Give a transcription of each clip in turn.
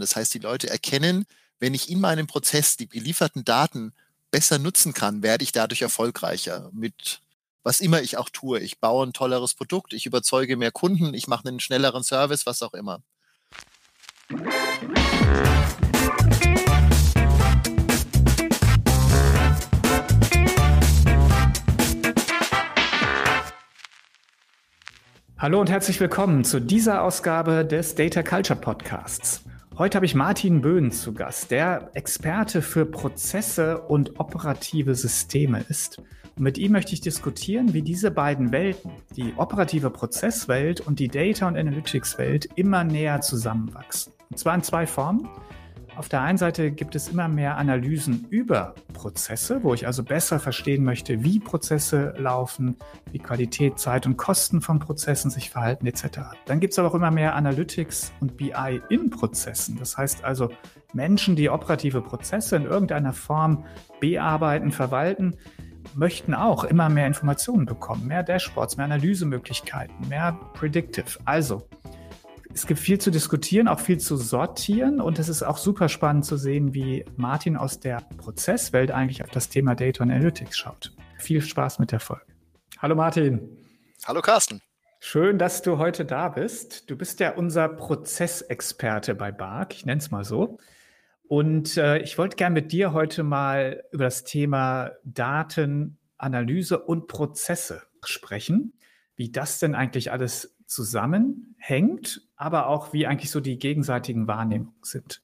Das heißt, die Leute erkennen, wenn ich in meinem Prozess die gelieferten Daten besser nutzen kann, werde ich dadurch erfolgreicher mit was immer ich auch tue. Ich baue ein tolleres Produkt, ich überzeuge mehr Kunden, ich mache einen schnelleren Service, was auch immer. Hallo und herzlich willkommen zu dieser Ausgabe des Data Culture Podcasts. Heute habe ich Martin Böhn zu Gast, der Experte für Prozesse und operative Systeme ist. Und mit ihm möchte ich diskutieren, wie diese beiden Welten, die operative Prozesswelt und die Data- und Analytics-Welt, immer näher zusammenwachsen. Und zwar in zwei Formen. Auf der einen Seite gibt es immer mehr Analysen über Prozesse, wo ich also besser verstehen möchte, wie Prozesse laufen, wie Qualität, Zeit und Kosten von Prozessen sich verhalten etc. Dann gibt es aber auch immer mehr Analytics und BI in Prozessen. Das heißt also Menschen, die operative Prozesse in irgendeiner Form bearbeiten, verwalten, möchten auch immer mehr Informationen bekommen, mehr Dashboards, mehr Analysemöglichkeiten, mehr Predictive. Also es gibt viel zu diskutieren, auch viel zu sortieren und es ist auch super spannend zu sehen, wie Martin aus der Prozesswelt eigentlich auf das Thema Data Analytics schaut. Viel Spaß mit der Folge. Hallo Martin. Hallo Carsten. Schön, dass du heute da bist. Du bist ja unser Prozessexperte bei BARC, ich nenne es mal so. Und äh, ich wollte gerne mit dir heute mal über das Thema Datenanalyse und Prozesse sprechen, wie das denn eigentlich alles zusammenhängt, aber auch wie eigentlich so die gegenseitigen Wahrnehmungen sind.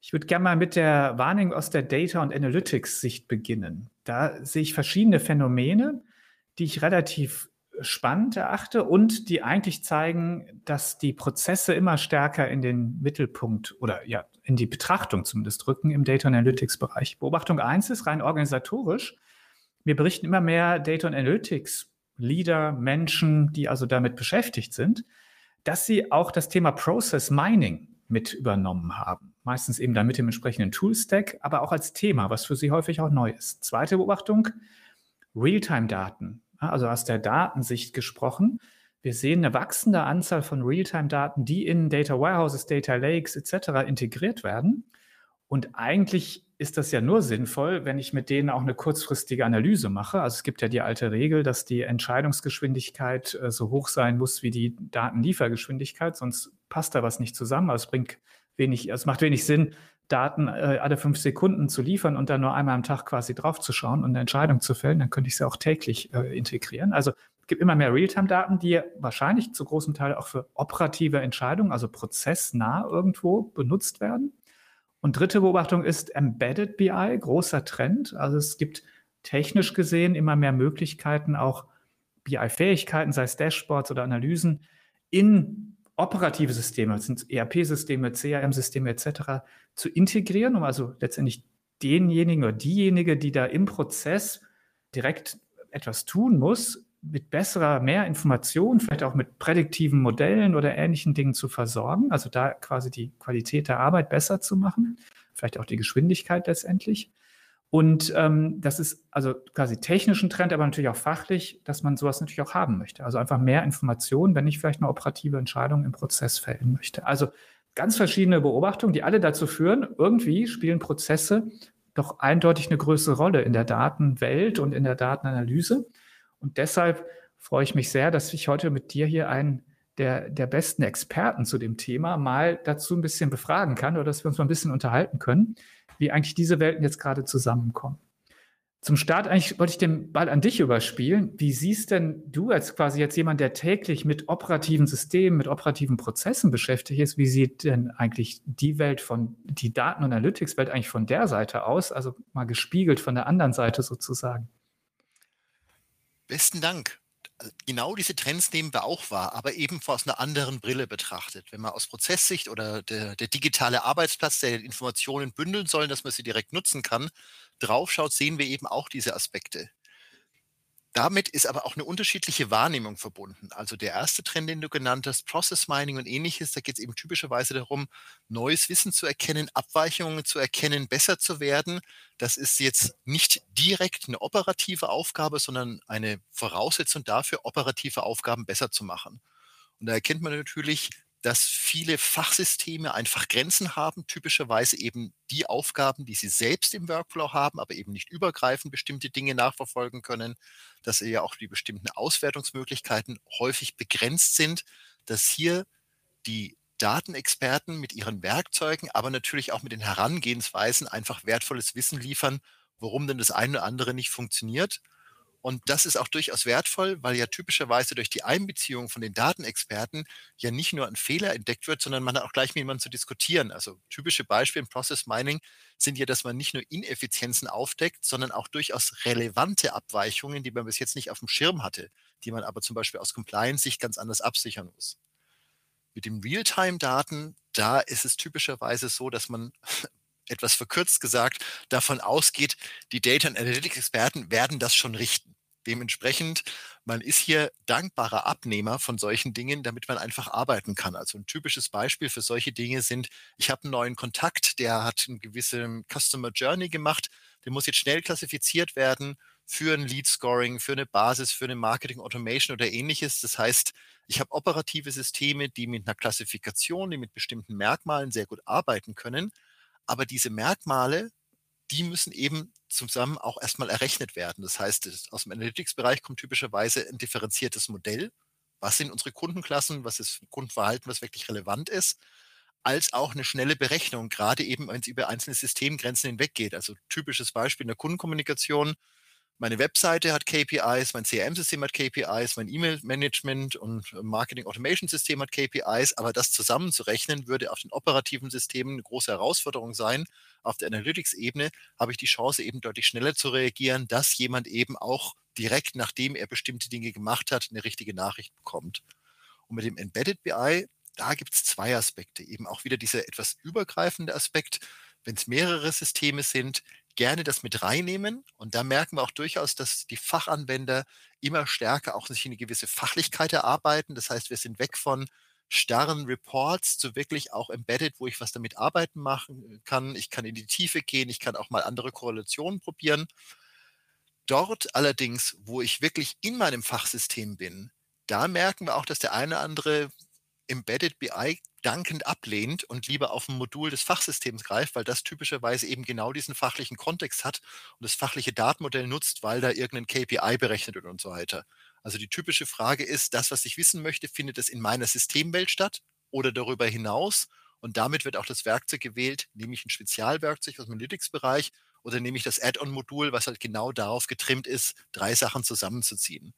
Ich würde gerne mal mit der Wahrnehmung aus der Data- und Analytics-Sicht beginnen. Da sehe ich verschiedene Phänomene, die ich relativ spannend erachte und die eigentlich zeigen, dass die Prozesse immer stärker in den Mittelpunkt oder ja, in die Betrachtung zumindest rücken im Data Analytics Bereich. Beobachtung eins ist rein organisatorisch. Wir berichten immer mehr Data Analytics Leader, Menschen, die also damit beschäftigt sind, dass sie auch das Thema Process Mining mit übernommen haben. Meistens eben dann mit dem entsprechenden Toolstack, aber auch als Thema, was für sie häufig auch neu ist. Zweite Beobachtung, Realtime-Daten. Also aus der Datensicht gesprochen. Wir sehen eine wachsende Anzahl von Realtime-Daten, die in Data Warehouses, Data Lakes etc. integriert werden. Und eigentlich ist das ja nur sinnvoll, wenn ich mit denen auch eine kurzfristige Analyse mache. Also es gibt ja die alte Regel, dass die Entscheidungsgeschwindigkeit äh, so hoch sein muss wie die Datenliefergeschwindigkeit, sonst passt da was nicht zusammen. Also es bringt wenig, es macht wenig Sinn, Daten äh, alle fünf Sekunden zu liefern und dann nur einmal am Tag quasi draufzuschauen und eine Entscheidung zu fällen. Dann könnte ich sie auch täglich äh, integrieren. Also es gibt immer mehr Realtime-Daten, die wahrscheinlich zu großem Teil auch für operative Entscheidungen, also prozessnah irgendwo benutzt werden. Und dritte Beobachtung ist Embedded BI, großer Trend. Also es gibt technisch gesehen immer mehr Möglichkeiten, auch BI-Fähigkeiten, sei es Dashboards oder Analysen, in operative Systeme, das sind ERP-Systeme, CRM-Systeme etc., zu integrieren, um also letztendlich denjenigen oder diejenige, die da im Prozess direkt etwas tun muss, mit besserer, mehr Information, vielleicht auch mit prädiktiven Modellen oder ähnlichen Dingen zu versorgen, also da quasi die Qualität der Arbeit besser zu machen, vielleicht auch die Geschwindigkeit letztendlich. Und ähm, das ist also quasi technischen Trend, aber natürlich auch fachlich, dass man sowas natürlich auch haben möchte. Also einfach mehr Informationen, wenn ich vielleicht eine operative Entscheidung im Prozess fällen möchte. Also ganz verschiedene Beobachtungen, die alle dazu führen, irgendwie spielen Prozesse doch eindeutig eine größere Rolle in der Datenwelt und in der Datenanalyse. Und deshalb freue ich mich sehr, dass ich heute mit dir hier einen der, der besten Experten zu dem Thema mal dazu ein bisschen befragen kann oder dass wir uns mal ein bisschen unterhalten können, wie eigentlich diese Welten jetzt gerade zusammenkommen. Zum Start eigentlich wollte ich den Ball an dich überspielen. Wie siehst denn du als quasi jetzt jemand, der täglich mit operativen Systemen, mit operativen Prozessen beschäftigt ist, wie sieht denn eigentlich die Welt von, die Daten- und Analytics-Welt eigentlich von der Seite aus, also mal gespiegelt von der anderen Seite sozusagen? Besten Dank. Genau diese Trends nehmen wir auch wahr, aber eben aus einer anderen Brille betrachtet. Wenn man aus Prozesssicht oder der, der digitale Arbeitsplatz, der Informationen bündeln soll, dass man sie direkt nutzen kann, draufschaut, sehen wir eben auch diese Aspekte. Damit ist aber auch eine unterschiedliche Wahrnehmung verbunden. Also der erste Trend, den du genannt hast, Process Mining und ähnliches, da geht es eben typischerweise darum, neues Wissen zu erkennen, Abweichungen zu erkennen, besser zu werden. Das ist jetzt nicht direkt eine operative Aufgabe, sondern eine Voraussetzung dafür, operative Aufgaben besser zu machen. Und da erkennt man natürlich, dass viele Fachsysteme einfach Grenzen haben, typischerweise eben die Aufgaben, die sie selbst im Workflow haben, aber eben nicht übergreifend bestimmte Dinge nachverfolgen können, dass ja auch die bestimmten Auswertungsmöglichkeiten häufig begrenzt sind, dass hier die Datenexperten mit ihren Werkzeugen, aber natürlich auch mit den Herangehensweisen einfach wertvolles Wissen liefern, warum denn das eine oder andere nicht funktioniert und das ist auch durchaus wertvoll, weil ja typischerweise durch die Einbeziehung von den Datenexperten ja nicht nur ein Fehler entdeckt wird, sondern man hat auch gleich mit jemandem zu diskutieren. Also typische Beispiele im Process Mining sind ja, dass man nicht nur Ineffizienzen aufdeckt, sondern auch durchaus relevante Abweichungen, die man bis jetzt nicht auf dem Schirm hatte, die man aber zum Beispiel aus Compliance-Sicht ganz anders absichern muss. Mit den Realtime-Daten, da ist es typischerweise so, dass man etwas verkürzt gesagt, davon ausgeht, die Data Analytics Experten werden das schon richten. Dementsprechend, man ist hier dankbarer Abnehmer von solchen Dingen, damit man einfach arbeiten kann. Also ein typisches Beispiel für solche Dinge sind, ich habe einen neuen Kontakt, der hat eine gewisse Customer Journey gemacht, der muss jetzt schnell klassifiziert werden für ein Lead Scoring, für eine Basis, für eine Marketing Automation oder ähnliches. Das heißt, ich habe operative Systeme, die mit einer Klassifikation, die mit bestimmten Merkmalen sehr gut arbeiten können. Aber diese Merkmale, die müssen eben zusammen auch erstmal errechnet werden. Das heißt, aus dem Analytics-Bereich kommt typischerweise ein differenziertes Modell. Was sind unsere Kundenklassen? Was ist Kundenverhalten, was wirklich relevant ist? Als auch eine schnelle Berechnung, gerade eben, wenn es über einzelne Systemgrenzen hinweggeht. Also typisches Beispiel in der Kundenkommunikation meine Webseite hat KPIs, mein CRM-System hat KPIs, mein E-Mail-Management und Marketing-Automation-System hat KPIs, aber das zusammenzurechnen würde auf den operativen Systemen eine große Herausforderung sein. Auf der Analytics-Ebene habe ich die Chance, eben deutlich schneller zu reagieren, dass jemand eben auch direkt, nachdem er bestimmte Dinge gemacht hat, eine richtige Nachricht bekommt. Und mit dem Embedded BI, da gibt es zwei Aspekte. Eben auch wieder dieser etwas übergreifende Aspekt, wenn es mehrere Systeme sind, gerne das mit reinnehmen. Und da merken wir auch durchaus, dass die Fachanwender immer stärker auch sich eine gewisse Fachlichkeit erarbeiten. Das heißt, wir sind weg von starren Reports zu wirklich auch embedded, wo ich was damit arbeiten machen kann. Ich kann in die Tiefe gehen, ich kann auch mal andere Korrelationen probieren. Dort allerdings, wo ich wirklich in meinem Fachsystem bin, da merken wir auch, dass der eine oder andere Embedded BI dankend ablehnt und lieber auf ein Modul des Fachsystems greift, weil das typischerweise eben genau diesen fachlichen Kontext hat und das fachliche Datenmodell nutzt, weil da irgendein KPI berechnet wird und so weiter. Also die typische Frage ist, das, was ich wissen möchte, findet es in meiner Systemwelt statt oder darüber hinaus? Und damit wird auch das Werkzeug gewählt, nehme ich ein Spezialwerkzeug aus dem Analytics-Bereich oder nehme ich das Add-on-Modul, was halt genau darauf getrimmt ist, drei Sachen zusammenzuziehen.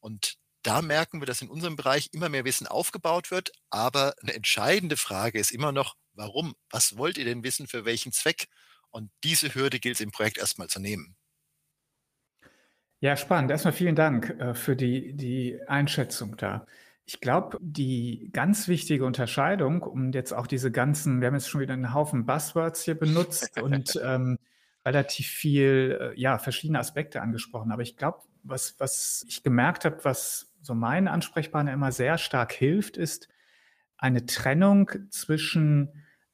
Und da merken wir, dass in unserem Bereich immer mehr Wissen aufgebaut wird. Aber eine entscheidende Frage ist immer noch, warum? Was wollt ihr denn wissen, für welchen Zweck? Und diese Hürde gilt es im Projekt erstmal zu nehmen. Ja, spannend. Erstmal vielen Dank äh, für die, die Einschätzung da. Ich glaube, die ganz wichtige Unterscheidung, um jetzt auch diese ganzen, wir haben jetzt schon wieder einen Haufen Buzzwords hier benutzt und ähm, relativ viel, äh, ja, verschiedene Aspekte angesprochen. Aber ich glaube, was, was ich gemerkt habe, was so mein Ansprechpartner immer sehr stark hilft, ist eine Trennung zwischen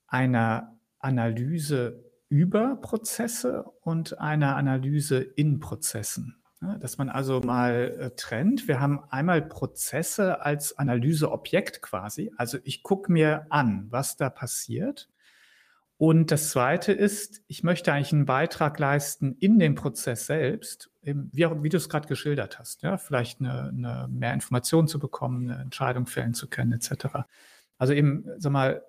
einer Analyse über Prozesse und einer Analyse in Prozessen. dass man also mal äh, trennt. Wir haben einmal Prozesse als Analyseobjekt quasi. Also ich gucke mir an, was da passiert. Und das Zweite ist, ich möchte eigentlich einen Beitrag leisten in den Prozess selbst, wie, wie du es gerade geschildert hast. Ja, vielleicht eine, eine mehr Informationen zu bekommen, eine Entscheidung fällen zu können, etc. Also eben, sag mal,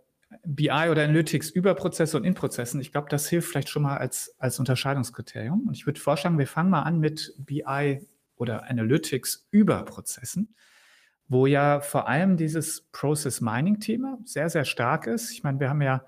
BI oder Analytics über Prozesse und in Prozessen. Ich glaube, das hilft vielleicht schon mal als, als Unterscheidungskriterium. Und ich würde vorschlagen, wir fangen mal an mit BI oder Analytics über Prozessen, wo ja vor allem dieses Process Mining Thema sehr, sehr stark ist. Ich meine, wir haben ja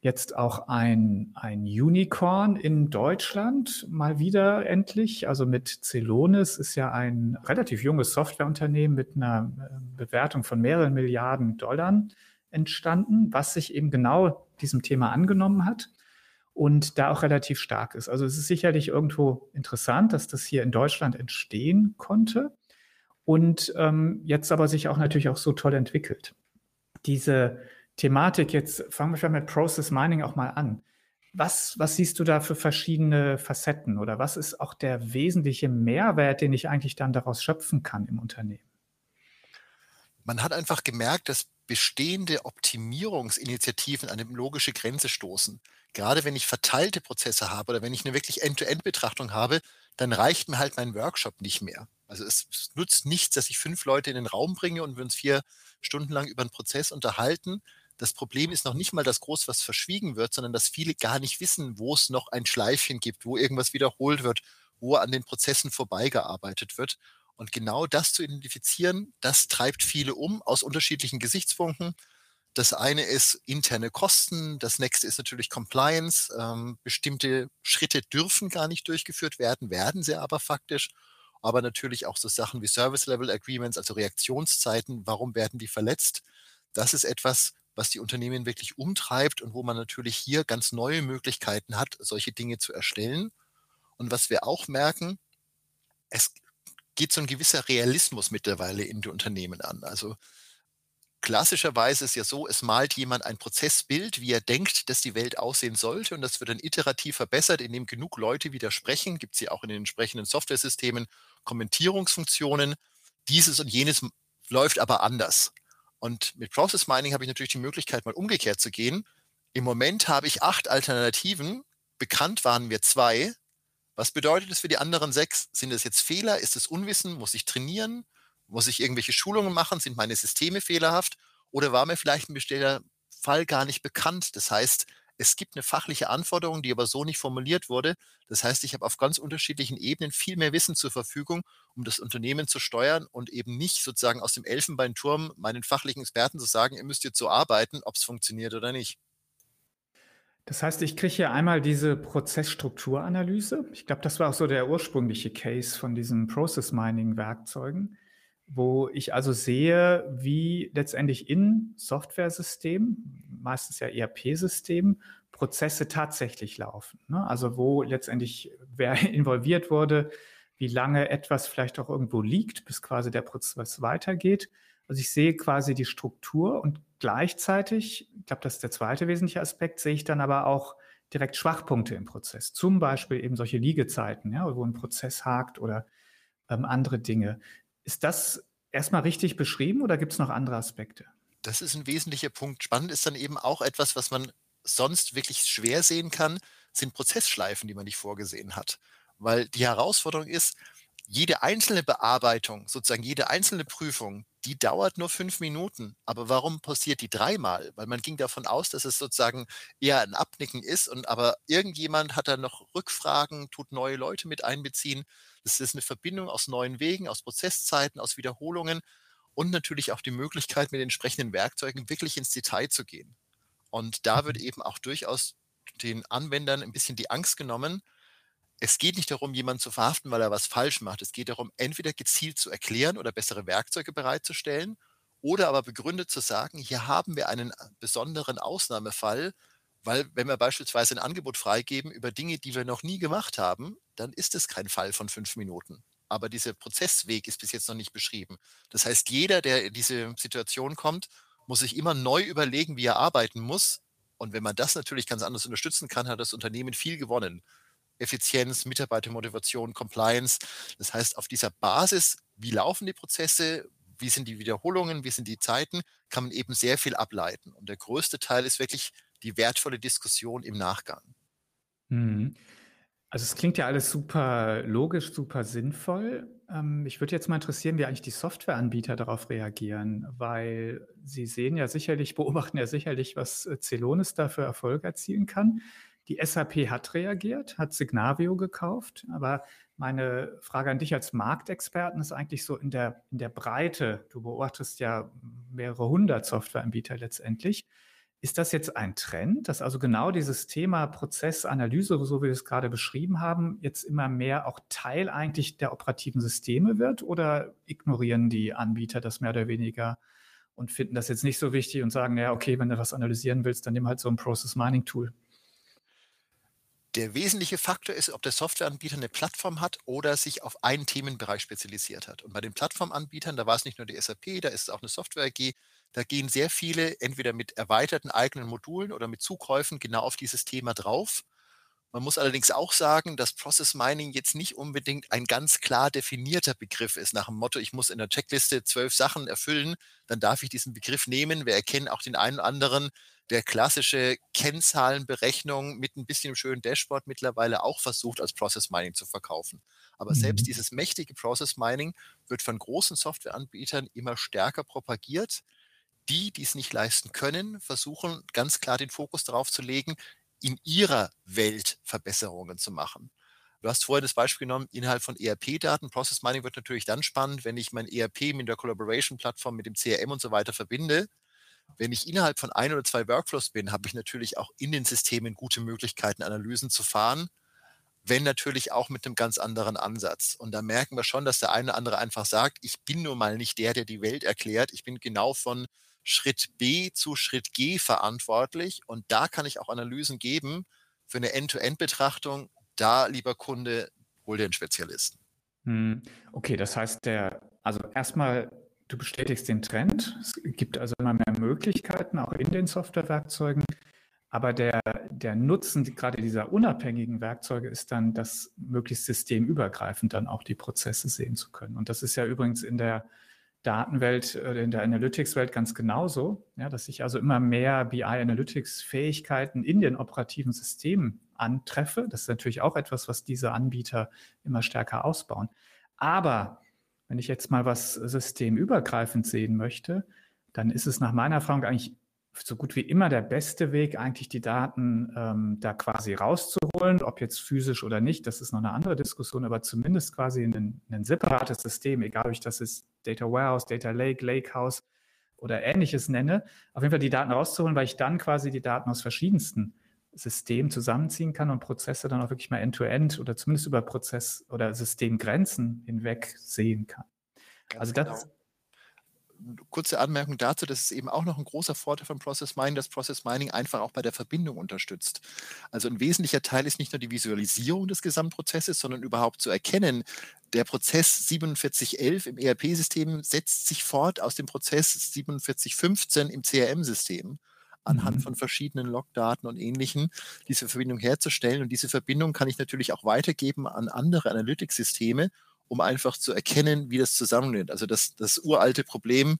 jetzt auch ein, ein Unicorn in Deutschland mal wieder endlich. Also mit Celonis ist ja ein relativ junges Softwareunternehmen mit einer äh, Bewertung von mehreren Milliarden Dollar entstanden, was sich eben genau diesem Thema angenommen hat und da auch relativ stark ist. Also es ist sicherlich irgendwo interessant, dass das hier in Deutschland entstehen konnte und ähm, jetzt aber sich auch natürlich auch so toll entwickelt. Diese Thematik, jetzt fangen wir mit Process Mining auch mal an. Was, was siehst du da für verschiedene Facetten oder was ist auch der wesentliche Mehrwert, den ich eigentlich dann daraus schöpfen kann im Unternehmen? Man hat einfach gemerkt, dass bestehende Optimierungsinitiativen an eine logische Grenze stoßen. Gerade wenn ich verteilte Prozesse habe oder wenn ich eine wirklich End-to-End-Betrachtung habe, dann reicht mir halt mein Workshop nicht mehr. Also es, es nutzt nichts, dass ich fünf Leute in den Raum bringe und wir uns vier Stunden lang über einen Prozess unterhalten. Das Problem ist noch nicht mal, dass groß was verschwiegen wird, sondern dass viele gar nicht wissen, wo es noch ein Schleifchen gibt, wo irgendwas wiederholt wird, wo an den Prozessen vorbeigearbeitet wird. Und genau das zu identifizieren, das treibt viele um aus unterschiedlichen Gesichtspunkten. Das eine ist interne Kosten, das nächste ist natürlich Compliance. Ähm, bestimmte Schritte dürfen gar nicht durchgeführt werden, werden sie aber faktisch. Aber natürlich auch so Sachen wie Service Level Agreements, also Reaktionszeiten, warum werden die verletzt? Das ist etwas, was die Unternehmen wirklich umtreibt und wo man natürlich hier ganz neue Möglichkeiten hat, solche Dinge zu erstellen. Und was wir auch merken, es geht so ein gewisser Realismus mittlerweile in die Unternehmen an. Also klassischerweise ist ja so, es malt jemand ein Prozessbild, wie er denkt, dass die Welt aussehen sollte und das wird dann iterativ verbessert, indem genug Leute widersprechen. Gibt es ja auch in den entsprechenden Softwaresystemen Kommentierungsfunktionen. Dieses und jenes läuft aber anders. Und mit Process Mining habe ich natürlich die Möglichkeit, mal umgekehrt zu gehen. Im Moment habe ich acht Alternativen. Bekannt waren mir zwei. Was bedeutet das für die anderen sechs? Sind es jetzt Fehler? Ist es Unwissen? Muss ich trainieren? Muss ich irgendwelche Schulungen machen? Sind meine Systeme fehlerhaft? Oder war mir vielleicht ein bestimmter Fall gar nicht bekannt? Das heißt, es gibt eine fachliche Anforderung, die aber so nicht formuliert wurde. Das heißt, ich habe auf ganz unterschiedlichen Ebenen viel mehr Wissen zur Verfügung, um das Unternehmen zu steuern und eben nicht sozusagen aus dem Elfenbeinturm meinen fachlichen Experten zu sagen, ihr müsst jetzt so arbeiten, ob es funktioniert oder nicht. Das heißt, ich kriege hier einmal diese Prozessstrukturanalyse. Ich glaube, das war auch so der ursprüngliche Case von diesen Process Mining Werkzeugen, wo ich also sehe, wie letztendlich in Softwaresystemen, meistens ja ERP-Systemen, Prozesse tatsächlich laufen. Ne? Also wo letztendlich wer involviert wurde, wie lange etwas vielleicht auch irgendwo liegt, bis quasi der Prozess weitergeht. Also ich sehe quasi die Struktur und gleichzeitig, ich glaube, das ist der zweite wesentliche Aspekt, sehe ich dann aber auch direkt Schwachpunkte im Prozess. Zum Beispiel eben solche Liegezeiten, ja, wo ein Prozess hakt oder ähm, andere Dinge. Ist das erstmal richtig beschrieben oder gibt es noch andere Aspekte? Das ist ein wesentlicher Punkt. Spannend ist dann eben auch etwas, was man sonst wirklich schwer sehen kann, sind Prozessschleifen, die man nicht vorgesehen hat. Weil die Herausforderung ist, jede einzelne Bearbeitung, sozusagen jede einzelne Prüfung, die dauert nur fünf Minuten. Aber warum passiert die dreimal? Weil man ging davon aus, dass es sozusagen eher ein Abnicken ist und aber irgendjemand hat da noch Rückfragen, tut neue Leute mit einbeziehen. Das ist eine Verbindung aus neuen Wegen, aus Prozesszeiten, aus Wiederholungen und natürlich auch die Möglichkeit, mit den entsprechenden Werkzeugen wirklich ins Detail zu gehen. Und da wird mhm. eben auch durchaus den Anwendern ein bisschen die Angst genommen, es geht nicht darum, jemanden zu verhaften, weil er was falsch macht. Es geht darum, entweder gezielt zu erklären oder bessere Werkzeuge bereitzustellen oder aber begründet zu sagen, hier haben wir einen äh, besonderen Ausnahmefall, weil wenn wir beispielsweise ein Angebot freigeben über Dinge, die wir noch nie gemacht haben, dann ist es kein Fall von fünf Minuten. Aber dieser Prozessweg ist bis jetzt noch nicht beschrieben. Das heißt, jeder, der in diese Situation kommt, muss sich immer neu überlegen, wie er arbeiten muss. Und wenn man das natürlich ganz anders unterstützen kann, hat das Unternehmen viel gewonnen. Effizienz, Mitarbeitermotivation, Compliance. Das heißt, auf dieser Basis, wie laufen die Prozesse, wie sind die Wiederholungen, wie sind die Zeiten, kann man eben sehr viel ableiten. Und der größte Teil ist wirklich die wertvolle Diskussion im Nachgang. Mhm. Also es klingt ja alles super logisch, super sinnvoll. Ähm, mich würde jetzt mal interessieren, wie eigentlich die Softwareanbieter darauf reagieren, weil sie sehen ja sicherlich, beobachten ja sicherlich, was äh, Celonis da für Erfolg erzielen kann. Die SAP hat reagiert, hat Signavio gekauft, aber meine Frage an dich als Marktexperten ist eigentlich so in der, in der Breite. Du beobachtest ja mehrere hundert Softwareanbieter letztendlich. Ist das jetzt ein Trend, dass also genau dieses Thema Prozessanalyse, so wie wir es gerade beschrieben haben, jetzt immer mehr auch Teil eigentlich der operativen Systeme wird? Oder ignorieren die Anbieter das mehr oder weniger und finden das jetzt nicht so wichtig und sagen, ja, okay, wenn du was analysieren willst, dann nimm halt so ein Process Mining Tool? Der wesentliche Faktor ist, ob der Softwareanbieter eine Plattform hat oder sich auf einen Themenbereich spezialisiert hat. Und bei den Plattformanbietern, da war es nicht nur die SAP, da ist es auch eine Software AG, da gehen sehr viele entweder mit erweiterten eigenen Modulen oder mit Zukäufen genau auf dieses Thema drauf. Man muss allerdings auch sagen, dass Process Mining jetzt nicht unbedingt ein ganz klar definierter Begriff ist, nach dem Motto, ich muss in der Checkliste zwölf Sachen erfüllen, dann darf ich diesen Begriff nehmen. Wir erkennen auch den einen oder anderen, der klassische Kennzahlenberechnung mit ein bisschen schönen Dashboard mittlerweile auch versucht, als Process Mining zu verkaufen. Aber mhm. selbst dieses mächtige Process Mining wird von großen Softwareanbietern immer stärker propagiert. Die, die es nicht leisten können, versuchen ganz klar den Fokus darauf zu legen, in ihrer Welt Verbesserungen zu machen. Du hast vorhin das Beispiel genommen, innerhalb von ERP-Daten. Process Mining wird natürlich dann spannend, wenn ich mein ERP mit der Collaboration-Plattform, mit dem CRM und so weiter verbinde. Wenn ich innerhalb von ein oder zwei Workflows bin, habe ich natürlich auch in den Systemen gute Möglichkeiten, Analysen zu fahren, wenn natürlich auch mit einem ganz anderen Ansatz. Und da merken wir schon, dass der eine oder andere einfach sagt, ich bin nun mal nicht der, der die Welt erklärt. Ich bin genau von Schritt B zu Schritt G verantwortlich und da kann ich auch Analysen geben für eine End-to-End-Betrachtung. Da, lieber Kunde, hol dir einen Spezialisten. Hm, okay, das heißt, der, also erstmal, du bestätigst den Trend. Es gibt also immer mehr Möglichkeiten, auch in den Softwarewerkzeugen. Aber der, der Nutzen gerade dieser unabhängigen Werkzeuge ist dann, das möglichst systemübergreifend dann auch die Prozesse sehen zu können. Und das ist ja übrigens in der Datenwelt oder äh, in der Analytics-Welt ganz genauso, ja, dass ich also immer mehr BI-Analytics-Fähigkeiten in den operativen Systemen antreffe. Das ist natürlich auch etwas, was diese Anbieter immer stärker ausbauen. Aber wenn ich jetzt mal was systemübergreifend sehen möchte, dann ist es nach meiner Erfahrung eigentlich so gut wie immer der beste Weg, eigentlich die Daten ähm, da quasi rauszuholen, ob jetzt physisch oder nicht, das ist noch eine andere Diskussion, aber zumindest quasi in ein, separates System, egal ob ich das ist Data Warehouse, Data Lake, Lakehouse oder ähnliches nenne, auf jeden Fall die Daten rauszuholen, weil ich dann quasi die Daten aus verschiedensten Systemen zusammenziehen kann und Prozesse dann auch wirklich mal end-to-end -end oder zumindest über Prozess- oder Systemgrenzen hinweg sehen kann. Ganz also das, genau kurze Anmerkung dazu, das ist eben auch noch ein großer Vorteil von Process Mining, dass Process Mining einfach auch bei der Verbindung unterstützt. Also ein wesentlicher Teil ist nicht nur die Visualisierung des Gesamtprozesses, sondern überhaupt zu erkennen, der Prozess 4711 im ERP-System setzt sich fort aus dem Prozess 4715 im CRM-System anhand mhm. von verschiedenen Logdaten und ähnlichen, diese Verbindung herzustellen. Und diese Verbindung kann ich natürlich auch weitergeben an andere Analytics-Systeme um einfach zu erkennen, wie das zusammenhängt. Also das, das uralte Problem,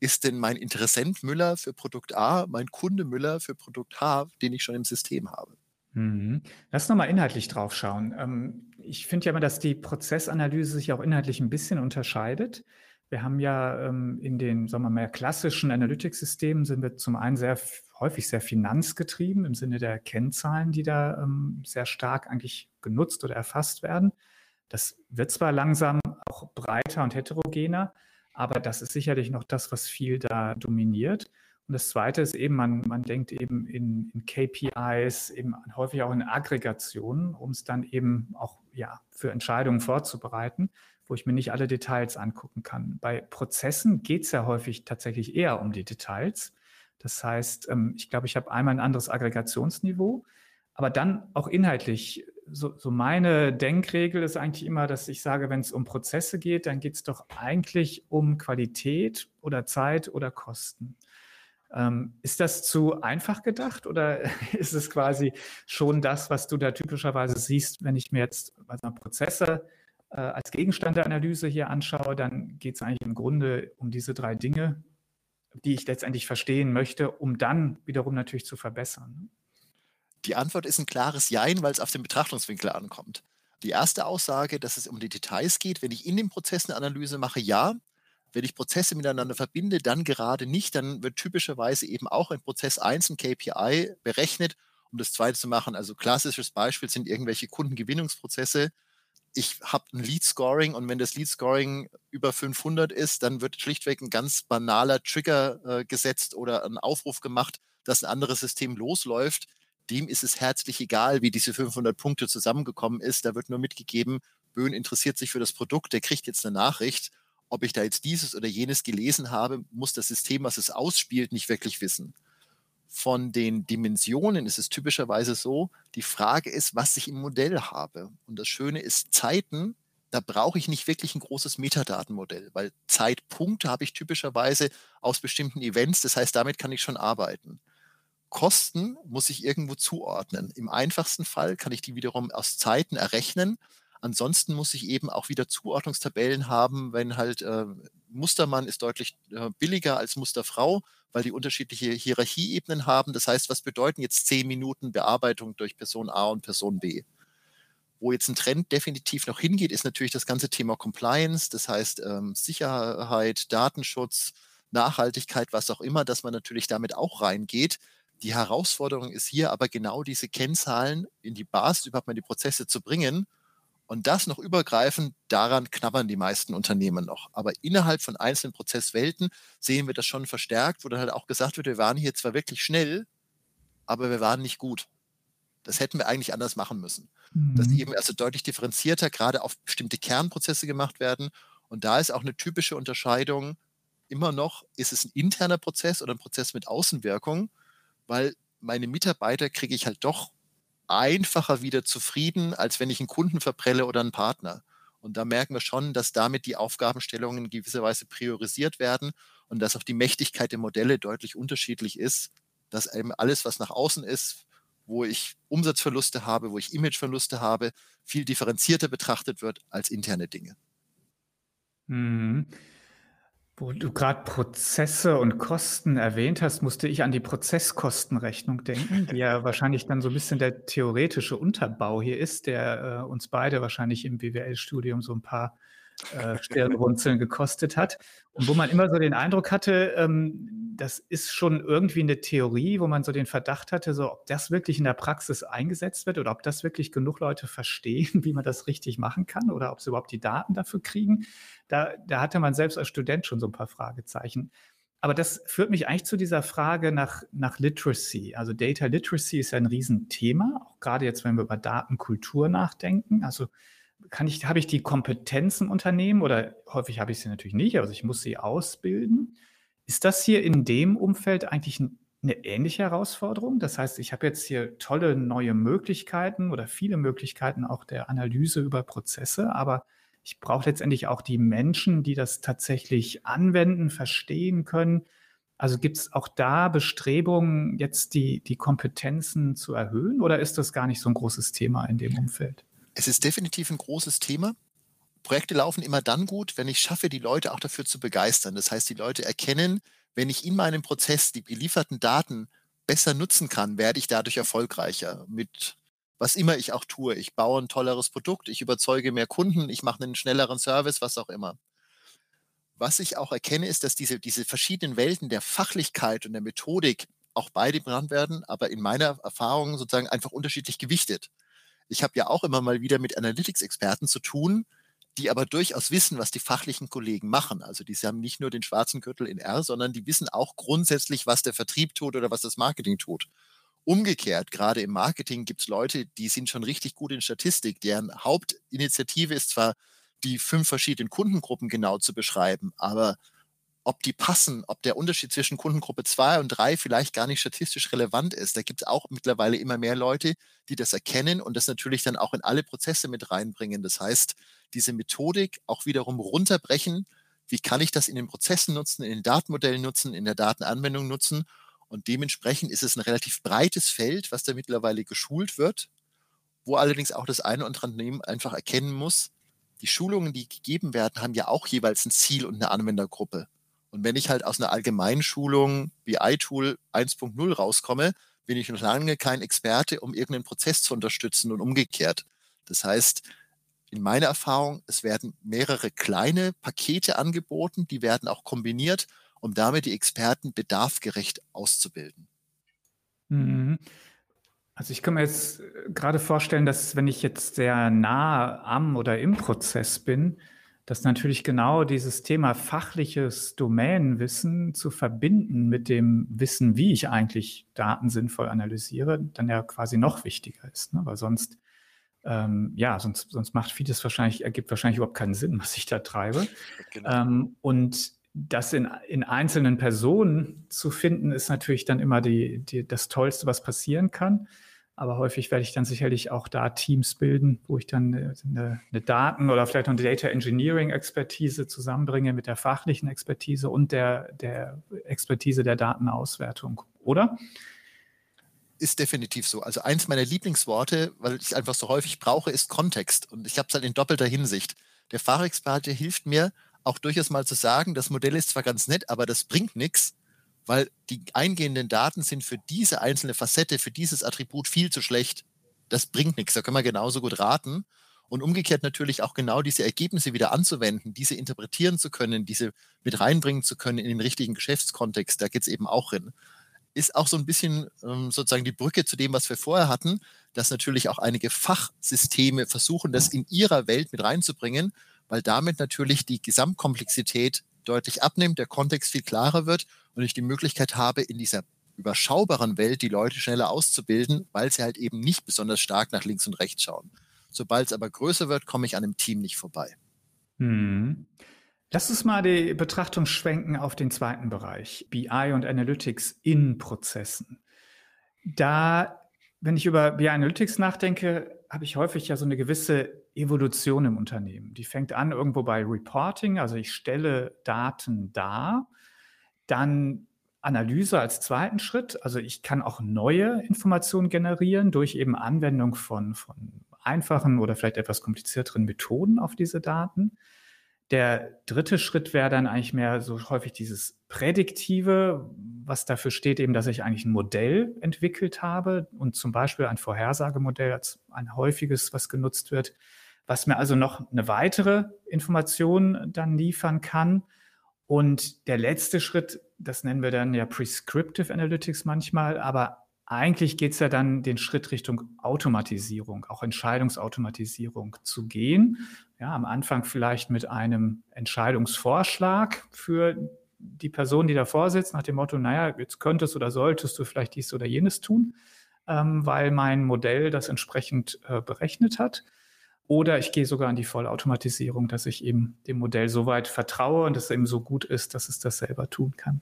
ist denn mein Interessent Müller für Produkt A, mein Kunde Müller für Produkt H, den ich schon im System habe? Mhm. Lass nochmal inhaltlich drauf schauen. Ähm, ich finde ja immer, dass die Prozessanalyse sich auch inhaltlich ein bisschen unterscheidet. Wir haben ja ähm, in den, sagen wir mal, klassischen Analytics-Systemen sind wir zum einen sehr häufig sehr finanzgetrieben im Sinne der Kennzahlen, die da ähm, sehr stark eigentlich genutzt oder erfasst werden. Das wird zwar langsam auch breiter und heterogener, aber das ist sicherlich noch das, was viel da dominiert. Und das Zweite ist eben, man, man denkt eben in, in KPIs, eben häufig auch in Aggregationen, um es dann eben auch ja, für Entscheidungen vorzubereiten, wo ich mir nicht alle Details angucken kann. Bei Prozessen geht es ja häufig tatsächlich eher um die Details. Das heißt, ähm, ich glaube, ich habe einmal ein anderes Aggregationsniveau, aber dann auch inhaltlich so, so meine Denkregel ist eigentlich immer, dass ich sage, wenn es um Prozesse geht, dann geht es doch eigentlich um Qualität oder Zeit oder Kosten. Ähm, ist das zu einfach gedacht oder ist es quasi schon das, was du da typischerweise siehst, wenn ich mir jetzt also Prozesse äh, als Gegenstand der Analyse hier anschaue, dann geht es eigentlich im Grunde um diese drei Dinge, die ich letztendlich verstehen möchte, um dann wiederum natürlich zu verbessern. Die Antwort ist ein klares Jein, weil es auf den Betrachtungswinkel ankommt. Die erste Aussage, dass es um die Details geht, wenn ich in dem Prozess eine Analyse mache, ja. Wenn ich Prozesse miteinander verbinde, dann gerade nicht. Dann wird typischerweise eben auch in Prozess 1 ein KPI berechnet, um das zweite zu machen. Also klassisches Beispiel sind irgendwelche Kundengewinnungsprozesse. Ich habe ein Lead-Scoring und wenn das Lead-Scoring über 500 ist, dann wird schlichtweg ein ganz banaler Trigger äh, gesetzt oder ein Aufruf gemacht, dass ein anderes System losläuft dem ist es herzlich egal, wie diese 500 Punkte zusammengekommen ist. Da wird nur mitgegeben, Böhn interessiert sich für das Produkt, der kriegt jetzt eine Nachricht. Ob ich da jetzt dieses oder jenes gelesen habe, muss das System, was es ausspielt, nicht wirklich wissen. Von den Dimensionen ist es typischerweise so, die Frage ist, was ich im Modell habe. Und das Schöne ist, Zeiten, da brauche ich nicht wirklich ein großes Metadatenmodell, weil Zeitpunkte habe ich typischerweise aus bestimmten Events, das heißt, damit kann ich schon arbeiten. Kosten muss ich irgendwo zuordnen. Im einfachsten Fall kann ich die wiederum aus Zeiten errechnen. Ansonsten muss ich eben auch wieder Zuordnungstabellen haben, wenn halt äh, Mustermann ist deutlich äh, billiger als Musterfrau, weil die unterschiedliche Hierarchieebenen haben. Das heißt, was bedeuten jetzt zehn Minuten Bearbeitung durch Person A und Person B? Wo jetzt ein Trend definitiv noch hingeht, ist natürlich das ganze Thema Compliance, das heißt ähm, Sicherheit, Datenschutz, Nachhaltigkeit, was auch immer, dass man natürlich damit auch reingeht. Die Herausforderung ist hier aber genau diese Kennzahlen in die Basis überhaupt mal die Prozesse zu bringen. Und das noch übergreifend, daran knabbern die meisten Unternehmen noch. Aber innerhalb von einzelnen Prozesswelten sehen wir das schon verstärkt, wo dann halt auch gesagt wird, wir waren hier zwar wirklich schnell, aber wir waren nicht gut. Das hätten wir eigentlich anders machen müssen. Mhm. Dass eben also deutlich differenzierter gerade auf bestimmte Kernprozesse gemacht werden. Und da ist auch eine typische Unterscheidung immer noch, ist es ein interner Prozess oder ein Prozess mit Außenwirkung? weil meine Mitarbeiter kriege ich halt doch einfacher wieder zufrieden, als wenn ich einen Kunden verprelle oder einen Partner. Und da merken wir schon, dass damit die Aufgabenstellungen in gewisser Weise priorisiert werden und dass auch die Mächtigkeit der Modelle deutlich unterschiedlich ist, dass eben alles, was nach außen ist, wo ich Umsatzverluste habe, wo ich Imageverluste habe, viel differenzierter betrachtet wird als interne Dinge. Mhm. Wo du gerade Prozesse und Kosten erwähnt hast, musste ich an die Prozesskostenrechnung denken, die ja wahrscheinlich dann so ein bisschen der theoretische Unterbau hier ist, der äh, uns beide wahrscheinlich im BWL-Studium so ein paar äh, Stirnrunzeln gekostet hat. Und wo man immer so den Eindruck hatte, ähm, das ist schon irgendwie eine Theorie, wo man so den Verdacht hatte, so ob das wirklich in der Praxis eingesetzt wird oder ob das wirklich genug Leute verstehen, wie man das richtig machen kann oder ob sie überhaupt die Daten dafür kriegen. Da, da hatte man selbst als Student schon so ein paar Fragezeichen. Aber das führt mich eigentlich zu dieser Frage nach, nach Literacy. Also Data Literacy ist ja ein Riesenthema, auch gerade jetzt, wenn wir über Datenkultur nachdenken. Also kann ich, habe ich die Kompetenzen Unternehmen oder häufig habe ich sie natürlich nicht, also ich muss sie ausbilden. Ist das hier in dem Umfeld eigentlich eine ähnliche Herausforderung? Das heißt, ich habe jetzt hier tolle neue Möglichkeiten oder viele Möglichkeiten auch der Analyse über Prozesse, aber ich brauche letztendlich auch die Menschen, die das tatsächlich anwenden, verstehen können. Also gibt es auch da Bestrebungen, jetzt die, die Kompetenzen zu erhöhen oder ist das gar nicht so ein großes Thema in dem Umfeld? Es ist definitiv ein großes Thema. Projekte laufen immer dann gut, wenn ich schaffe, die Leute auch dafür zu begeistern. Das heißt, die Leute erkennen, wenn ich in meinem Prozess die gelieferten Daten besser nutzen kann, werde ich dadurch erfolgreicher mit was immer ich auch tue. Ich baue ein tolleres Produkt, ich überzeuge mehr Kunden, ich mache einen schnelleren Service, was auch immer. Was ich auch erkenne, ist, dass diese, diese verschiedenen Welten der Fachlichkeit und der Methodik auch beide benannt werden, aber in meiner Erfahrung sozusagen einfach unterschiedlich gewichtet ich habe ja auch immer mal wieder mit Analytics-Experten zu tun, die aber durchaus wissen, was die fachlichen Kollegen machen. Also die haben nicht nur den schwarzen Gürtel in R, sondern die wissen auch grundsätzlich, was der Vertrieb tut oder was das Marketing tut. Umgekehrt, gerade im Marketing gibt es Leute, die sind schon richtig gut in Statistik, deren Hauptinitiative ist zwar, die fünf verschiedenen Kundengruppen genau zu beschreiben, aber ob die passen, ob der Unterschied zwischen Kundengruppe 2 und 3 vielleicht gar nicht statistisch relevant ist. Da gibt es auch mittlerweile immer mehr Leute, die das erkennen und das natürlich dann auch in alle Prozesse mit reinbringen. Das heißt, diese Methodik auch wiederum runterbrechen. Wie kann ich das in den Prozessen nutzen, in den Datenmodellen nutzen, in der Datenanwendung nutzen? Und dementsprechend ist es ein relativ breites Feld, was da mittlerweile geschult wird, wo allerdings auch das eine oder andere Unternehmen einfach erkennen muss, die Schulungen, die gegeben werden, haben ja auch jeweils ein Ziel und eine Anwendergruppe. Und wenn ich halt aus einer Allgemeinschulung wie iTool 1.0 rauskomme, bin ich noch lange kein Experte, um irgendeinen Prozess zu unterstützen und umgekehrt. Das heißt, in meiner Erfahrung, es werden mehrere kleine Pakete angeboten, die werden auch kombiniert, um damit die Experten bedarfgerecht auszubilden. Mhm. Also ich kann mir jetzt gerade vorstellen, dass wenn ich jetzt sehr nah am oder im Prozess bin, dass natürlich genau dieses Thema fachliches Domänenwissen zu verbinden mit dem Wissen, wie ich eigentlich Daten sinnvoll analysiere, dann ja quasi noch wichtiger ist. Ne? Weil sonst, ähm, ja, sonst, sonst macht vieles wahrscheinlich, ergibt wahrscheinlich überhaupt keinen Sinn, was ich da treibe. Genau. Ähm, und das in, in einzelnen Personen zu finden, ist natürlich dann immer die, die, das Tollste, was passieren kann. Aber häufig werde ich dann sicherlich auch da Teams bilden, wo ich dann eine, eine Daten- oder vielleicht eine Data Engineering-Expertise zusammenbringe mit der fachlichen Expertise und der, der Expertise der Datenauswertung, oder? ist definitiv so. Also eins meiner Lieblingsworte, weil ich einfach so häufig brauche, ist Kontext. Und ich habe es halt in doppelter Hinsicht. Der Fachexperte hilft mir auch durchaus mal zu sagen, das Modell ist zwar ganz nett, aber das bringt nichts, weil die eingehenden Daten sind für diese einzelne Facette, für dieses Attribut viel zu schlecht. Das bringt nichts. Da können wir genauso gut raten. Und umgekehrt natürlich auch genau diese Ergebnisse wieder anzuwenden, diese interpretieren zu können, diese mit reinbringen zu können in den richtigen Geschäftskontext. Da geht es eben auch hin ist auch so ein bisschen ähm, sozusagen die Brücke zu dem, was wir vorher hatten, dass natürlich auch einige Fachsysteme versuchen, das in ihrer Welt mit reinzubringen, weil damit natürlich die Gesamtkomplexität deutlich abnimmt, der Kontext viel klarer wird und ich die Möglichkeit habe, in dieser überschaubaren Welt die Leute schneller auszubilden, weil sie halt eben nicht besonders stark nach links und rechts schauen. Sobald es aber größer wird, komme ich an einem Team nicht vorbei. Hm. Lass uns mal die Betrachtung schwenken auf den zweiten Bereich, BI und Analytics in Prozessen. Da, wenn ich über BI Analytics nachdenke, habe ich häufig ja so eine gewisse Evolution im Unternehmen. Die fängt an irgendwo bei Reporting, also ich stelle Daten dar, dann Analyse als zweiten Schritt, also ich kann auch neue Informationen generieren durch eben Anwendung von, von einfachen oder vielleicht etwas komplizierteren Methoden auf diese Daten. Der dritte Schritt wäre dann eigentlich mehr so häufig dieses Prädiktive, was dafür steht eben, dass ich eigentlich ein Modell entwickelt habe und zum Beispiel ein Vorhersagemodell als ein häufiges, was genutzt wird, was mir also noch eine weitere Information dann liefern kann. Und der letzte Schritt, das nennen wir dann ja Prescriptive Analytics manchmal, aber eigentlich geht es ja dann den Schritt Richtung Automatisierung, auch Entscheidungsautomatisierung zu gehen. Ja, am Anfang vielleicht mit einem Entscheidungsvorschlag für die Person, die davor sitzt, nach dem Motto, naja, jetzt könntest oder solltest du vielleicht dies oder jenes tun, ähm, weil mein Modell das entsprechend äh, berechnet hat. Oder ich gehe sogar an die Vollautomatisierung, dass ich eben dem Modell so weit vertraue und es eben so gut ist, dass es das selber tun kann.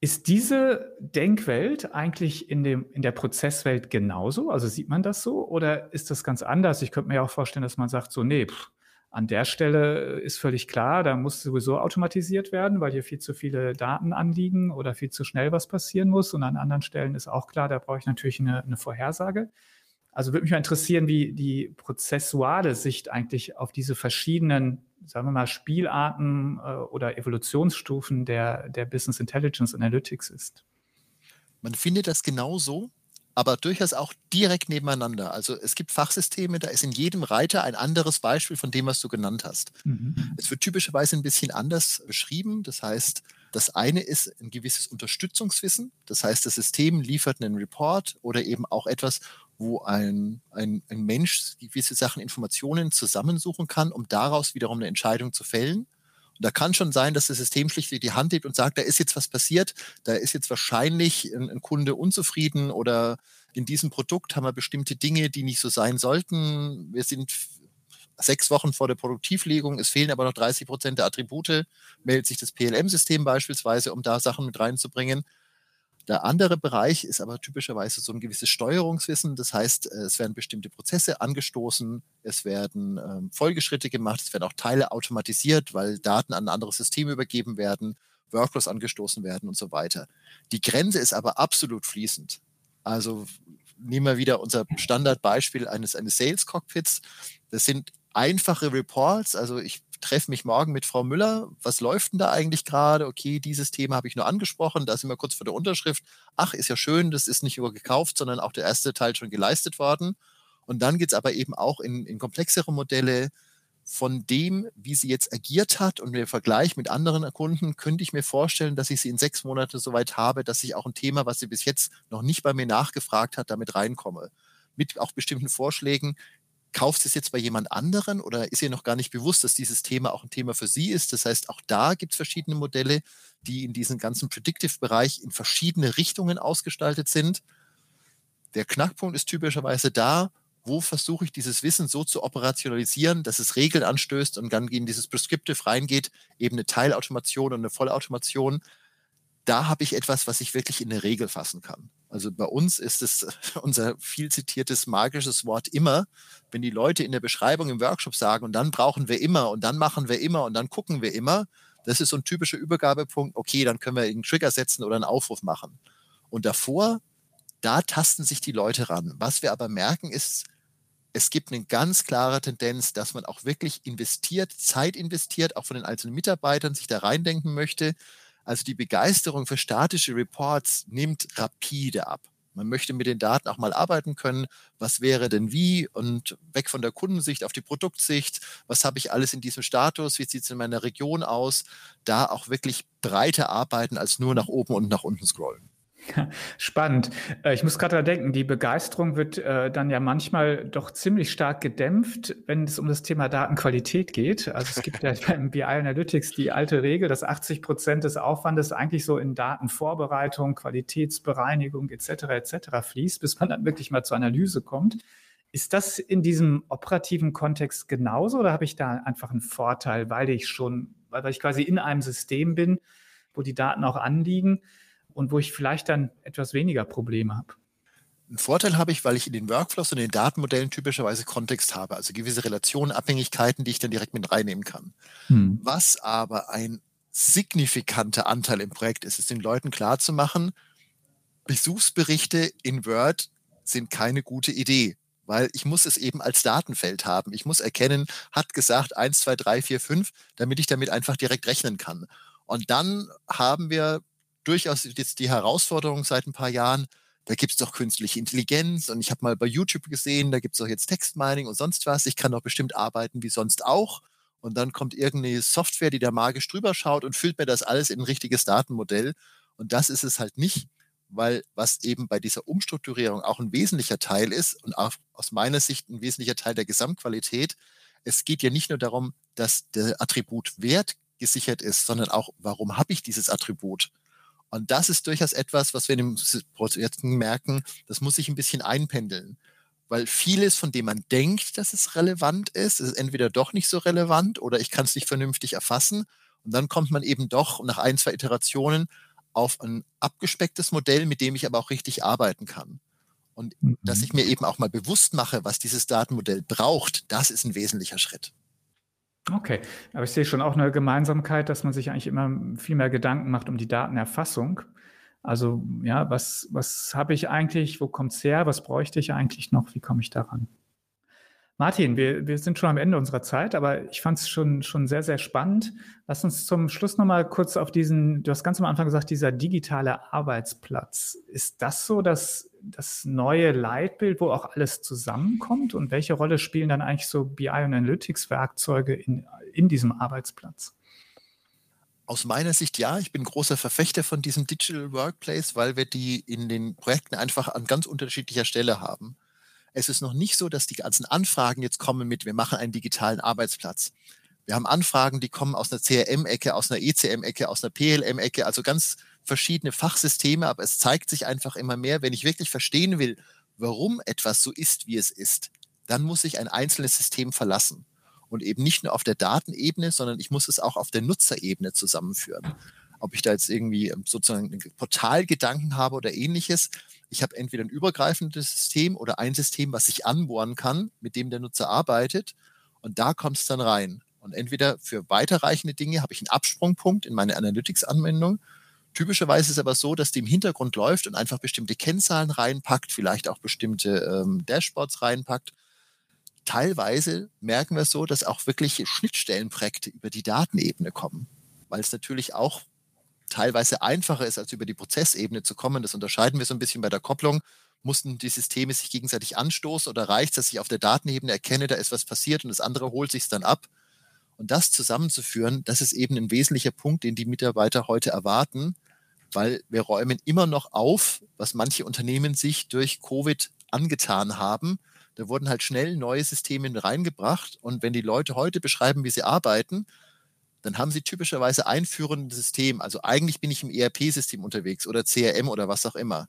Ist diese Denkwelt eigentlich in, dem, in der Prozesswelt genauso? Also sieht man das so oder ist das ganz anders? Ich könnte mir ja auch vorstellen, dass man sagt, so, nee, pff, an der Stelle ist völlig klar, da muss sowieso automatisiert werden, weil hier viel zu viele Daten anliegen oder viel zu schnell was passieren muss. Und an anderen Stellen ist auch klar, da brauche ich natürlich eine, eine Vorhersage. Also würde mich mal interessieren, wie die prozessuale Sicht eigentlich auf diese verschiedenen sagen wir mal, Spielarten äh, oder Evolutionsstufen der, der Business Intelligence Analytics ist. Man findet das genauso, aber durchaus auch direkt nebeneinander. Also es gibt Fachsysteme, da ist in jedem Reiter ein anderes Beispiel von dem, was du genannt hast. Mhm. Es wird typischerweise ein bisschen anders beschrieben. Das heißt, das eine ist ein gewisses Unterstützungswissen. Das heißt, das System liefert einen Report oder eben auch etwas, wo ein, ein, ein Mensch gewisse Sachen, Informationen zusammensuchen kann, um daraus wiederum eine Entscheidung zu fällen. Und da kann schon sein, dass das System schlichtweg die Hand hebt und sagt, da ist jetzt was passiert, da ist jetzt wahrscheinlich ein, ein Kunde unzufrieden oder in diesem Produkt haben wir bestimmte Dinge, die nicht so sein sollten. Wir sind sechs Wochen vor der Produktivlegung, es fehlen aber noch 30 Prozent der Attribute, meldet sich das PLM-System beispielsweise, um da Sachen mit reinzubringen. Der andere Bereich ist aber typischerweise so ein gewisses Steuerungswissen. Das heißt, äh, es werden bestimmte Prozesse angestoßen, es werden ähm, Folgeschritte gemacht, es werden auch Teile automatisiert, weil Daten an ein anderes System übergeben werden, Workflows angestoßen werden und so weiter. Die Grenze ist aber absolut fließend. Also nehmen wir wieder unser Standardbeispiel eines, eines Sales Cockpits. Das sind einfache Reports. Also ich treffe mich morgen mit Frau Müller. Was läuft denn da eigentlich gerade? Okay, dieses Thema habe ich nur angesprochen. Da sind wir kurz vor der Unterschrift. Ach, ist ja schön, das ist nicht nur gekauft, sondern auch der erste Teil schon geleistet worden. Und dann geht es aber eben auch in, in komplexere Modelle. Von dem, wie sie jetzt agiert hat und im Vergleich mit anderen Kunden, könnte ich mir vorstellen, dass ich sie in sechs Monaten soweit habe, dass ich auch ein Thema, was sie bis jetzt noch nicht bei mir nachgefragt hat, damit reinkomme. Mit auch bestimmten Vorschlägen, kauft es jetzt bei jemand anderen oder ist ihr noch gar nicht bewusst, dass dieses Thema auch ein Thema für sie ist? Das heißt, auch da gibt es verschiedene Modelle, die in diesem ganzen Predictive-Bereich in verschiedene Richtungen ausgestaltet sind. Der Knackpunkt ist typischerweise da, wo versuche ich dieses Wissen so zu operationalisieren, dass es Regeln anstößt und dann in dieses Prescriptive reingeht, eben eine Teilautomation und eine Vollautomation. Da habe ich etwas, was ich wirklich in eine Regel fassen kann. Also bei uns ist es unser viel zitiertes magisches Wort immer, wenn die Leute in der Beschreibung im Workshop sagen, und dann brauchen wir immer und dann machen wir immer und dann gucken wir immer, das ist so ein typischer Übergabepunkt, okay, dann können wir einen Trigger setzen oder einen Aufruf machen. Und davor da tasten sich die Leute ran. Was wir aber merken ist, es gibt eine ganz klare Tendenz, dass man auch wirklich investiert, Zeit investiert, auch von den einzelnen Mitarbeitern sich da reindenken möchte. Also die Begeisterung für statische Reports nimmt rapide ab. Man möchte mit den Daten auch mal arbeiten können. Was wäre denn wie? Und weg von der Kundensicht auf die Produktsicht. Was habe ich alles in diesem Status? Wie sieht es in meiner Region aus? Da auch wirklich breiter arbeiten als nur nach oben und nach unten scrollen. Spannend. Äh, ich muss gerade denken, die Begeisterung wird äh, dann ja manchmal doch ziemlich stark gedämpft, wenn es um das Thema Datenqualität geht. Also es gibt ja beim BI Analytics die alte Regel, dass 80 Prozent des Aufwandes eigentlich so in Datenvorbereitung, Qualitätsbereinigung etc. etc. fließt, bis man dann wirklich mal zur Analyse kommt. Ist das in diesem operativen Kontext genauso oder habe ich da einfach einen Vorteil, weil ich schon, weil ich quasi in einem System bin, wo die Daten auch anliegen? Und wo ich vielleicht dann etwas weniger Probleme habe. Einen Vorteil habe ich, weil ich in den Workflows und den Datenmodellen typischerweise Kontext habe, also gewisse Relationen, Abhängigkeiten, die ich dann direkt mit reinnehmen kann. Hm. Was aber ein signifikanter Anteil im Projekt ist, ist den Leuten klarzumachen, Besuchsberichte in Word sind keine gute Idee, weil ich muss es eben als Datenfeld haben. Ich muss erkennen, hat gesagt 1, 2, 3, 4, 5, damit ich damit einfach direkt rechnen kann. Und dann haben wir durchaus jetzt die Herausforderung seit ein paar Jahren, da gibt es doch künstliche Intelligenz und ich habe mal bei YouTube gesehen, da gibt es doch jetzt Textmining und sonst was. Ich kann doch bestimmt arbeiten wie sonst auch. Und dann kommt irgendeine Software, die da magisch drüber schaut und füllt mir das alles in ein richtiges Datenmodell. Und das ist es halt nicht, weil was eben bei dieser Umstrukturierung auch ein wesentlicher Teil ist und auch aus meiner Sicht ein wesentlicher Teil der Gesamtqualität. Es geht ja nicht nur darum, dass der Attribut Wert gesichert ist, sondern auch, warum habe ich dieses Attribut? Und das ist durchaus etwas, was wir in dem Projekt merken, das muss sich ein bisschen einpendeln. Weil vieles, von dem man denkt, dass es relevant ist, ist entweder doch nicht so relevant oder ich kann es nicht vernünftig erfassen. Und dann kommt man eben doch nach ein, zwei Iterationen auf ein abgespecktes Modell, mit dem ich aber auch richtig arbeiten kann. Und mhm. dass ich mir eben auch mal bewusst mache, was dieses Datenmodell braucht, das ist ein wesentlicher Schritt. Okay, aber ich sehe schon auch eine Gemeinsamkeit, dass man sich eigentlich immer viel mehr Gedanken macht um die Datenerfassung. Also ja, was, was habe ich eigentlich, wo kommt es her, was bräuchte ich eigentlich noch, wie komme ich daran? Martin, wir, wir sind schon am Ende unserer Zeit, aber ich fand es schon, schon sehr, sehr spannend. Lass uns zum Schluss nochmal kurz auf diesen, du hast ganz am Anfang gesagt, dieser digitale Arbeitsplatz. Ist das so das, das neue Leitbild, wo auch alles zusammenkommt? Und welche Rolle spielen dann eigentlich so BI und Analytics-Werkzeuge in, in diesem Arbeitsplatz? Aus meiner Sicht ja, ich bin großer Verfechter von diesem Digital Workplace, weil wir die in den Projekten einfach an ganz unterschiedlicher Stelle haben. Es ist noch nicht so, dass die ganzen Anfragen jetzt kommen mit, wir machen einen digitalen Arbeitsplatz. Wir haben Anfragen, die kommen aus einer CRM-Ecke, aus einer ECM-Ecke, aus einer PLM-Ecke, also ganz verschiedene Fachsysteme, aber es zeigt sich einfach immer mehr, wenn ich wirklich verstehen will, warum etwas so ist, wie es ist, dann muss ich ein einzelnes System verlassen. Und eben nicht nur auf der Datenebene, sondern ich muss es auch auf der Nutzerebene zusammenführen. Ob ich da jetzt irgendwie sozusagen einen Portalgedanken habe oder ähnliches, ich habe entweder ein übergreifendes System oder ein System, was ich anbohren kann, mit dem der Nutzer arbeitet. Und da kommt es dann rein. Und entweder für weiterreichende Dinge habe ich einen Absprungpunkt in meine Analytics-Anwendung. Typischerweise ist es aber so, dass die im Hintergrund läuft und einfach bestimmte Kennzahlen reinpackt, vielleicht auch bestimmte ähm, Dashboards reinpackt. Teilweise merken wir so, dass auch wirklich Schnittstellenprojekte über die Datenebene kommen, weil es natürlich auch teilweise einfacher ist, als über die Prozessebene zu kommen. Das unterscheiden wir so ein bisschen bei der Kopplung. Mussten die Systeme sich gegenseitig anstoßen oder reicht es, dass ich auf der Datenebene erkenne, da ist was passiert und das andere holt sich dann ab? Und das zusammenzuführen, das ist eben ein wesentlicher Punkt, den die Mitarbeiter heute erwarten, weil wir räumen immer noch auf, was manche Unternehmen sich durch Covid angetan haben. Da wurden halt schnell neue Systeme reingebracht und wenn die Leute heute beschreiben, wie sie arbeiten, dann haben Sie typischerweise ein führendes System. Also eigentlich bin ich im ERP-System unterwegs oder CRM oder was auch immer.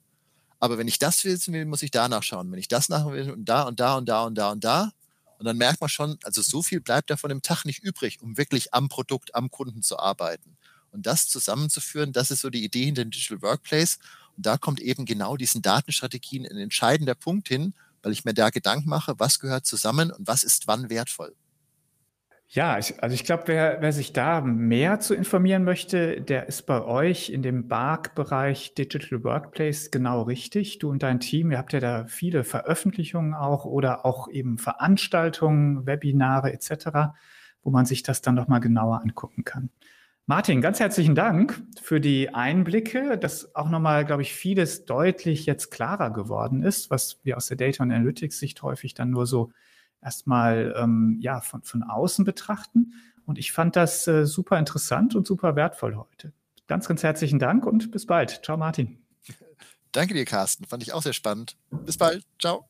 Aber wenn ich das wissen will, muss ich danach schauen. Wenn ich das nachher will und da und da und da und da und da. Und dann merkt man schon, also so viel bleibt da von dem Tag nicht übrig, um wirklich am Produkt, am Kunden zu arbeiten. Und das zusammenzuführen, das ist so die Idee hinter dem Digital Workplace. Und da kommt eben genau diesen Datenstrategien ein entscheidender Punkt hin, weil ich mir da Gedanken mache, was gehört zusammen und was ist wann wertvoll. Ja, ich, also ich glaube, wer, wer sich da mehr zu informieren möchte, der ist bei euch in dem BARC-Bereich Digital Workplace genau richtig. Du und dein Team, ihr habt ja da viele Veröffentlichungen auch oder auch eben Veranstaltungen, Webinare etc., wo man sich das dann nochmal genauer angucken kann. Martin, ganz herzlichen Dank für die Einblicke, dass auch nochmal, glaube ich, vieles deutlich jetzt klarer geworden ist, was wir aus der Data und Analytics Sicht häufig dann nur so erstmal ähm, ja, von, von außen betrachten. Und ich fand das äh, super interessant und super wertvoll heute. Ganz, ganz herzlichen Dank und bis bald. Ciao, Martin. Danke dir, Carsten. Fand ich auch sehr spannend. Bis bald. Ciao.